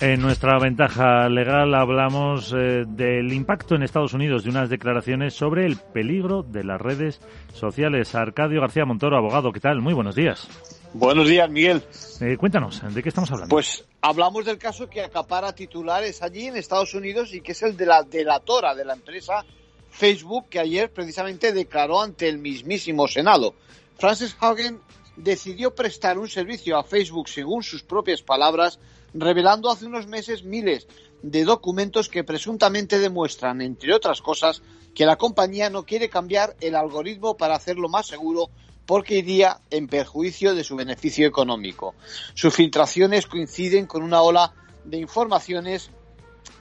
En nuestra ventaja legal hablamos eh, del impacto en Estados Unidos de unas declaraciones sobre el peligro de las redes sociales. Arcadio García Montoro, abogado, ¿qué tal? Muy buenos días. Buenos días, Miguel. Eh, cuéntanos, ¿de qué estamos hablando? Pues hablamos del caso que acapara titulares allí en Estados Unidos y que es el de la delatora de la empresa Facebook, que ayer precisamente declaró ante el mismísimo Senado. Frances Hagen decidió prestar un servicio a Facebook según sus propias palabras revelando hace unos meses miles de documentos que presuntamente demuestran, entre otras cosas, que la compañía no quiere cambiar el algoritmo para hacerlo más seguro porque iría en perjuicio de su beneficio económico. Sus filtraciones coinciden con una ola de informaciones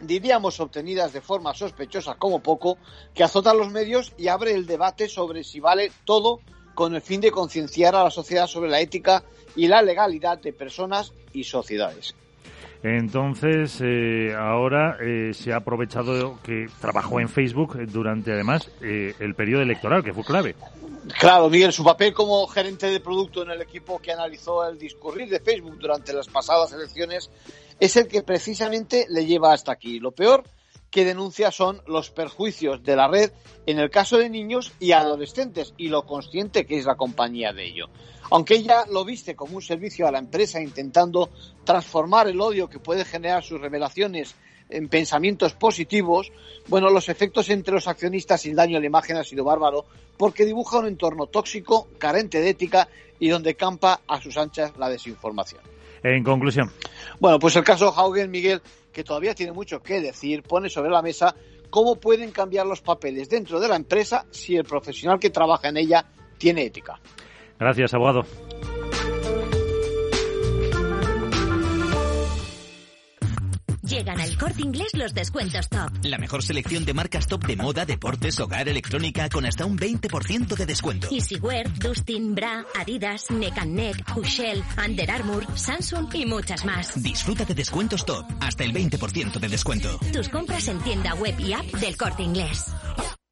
diríamos obtenidas de forma sospechosa como poco, que azota los medios y abre el debate sobre si vale todo con el fin de concienciar a la sociedad sobre la ética y la legalidad de personas y sociedades. Entonces, eh, ahora eh, se ha aprovechado que trabajó en Facebook durante, además, eh, el periodo electoral, que fue clave. Claro, Miguel, su papel como gerente de producto en el equipo que analizó el discurrir de Facebook durante las pasadas elecciones es el que precisamente le lleva hasta aquí. Lo peor que denuncia son los perjuicios de la red en el caso de niños y adolescentes y lo consciente que es la compañía de ello. Aunque ella lo viste como un servicio a la empresa intentando transformar el odio que puede generar sus revelaciones en pensamientos positivos, bueno, los efectos entre los accionistas y daño a la imagen ha sido bárbaro porque dibuja un entorno tóxico, carente de ética y donde campa a sus anchas la desinformación. En conclusión. Bueno, pues el caso Haugen, Miguel, que todavía tiene mucho que decir, pone sobre la mesa cómo pueden cambiar los papeles dentro de la empresa si el profesional que trabaja en ella tiene ética. Gracias, abogado. Llegan al corte inglés los descuentos top. La mejor selección de marcas top de moda, deportes, hogar, electrónica con hasta un 20% de descuento. Easywear, Dustin, Bra, Adidas, Neck and Neck, Hushell, Under Armour, Samsung y muchas más. Disfruta de descuentos top, hasta el 20% de descuento. Tus compras en tienda web y app del corte inglés.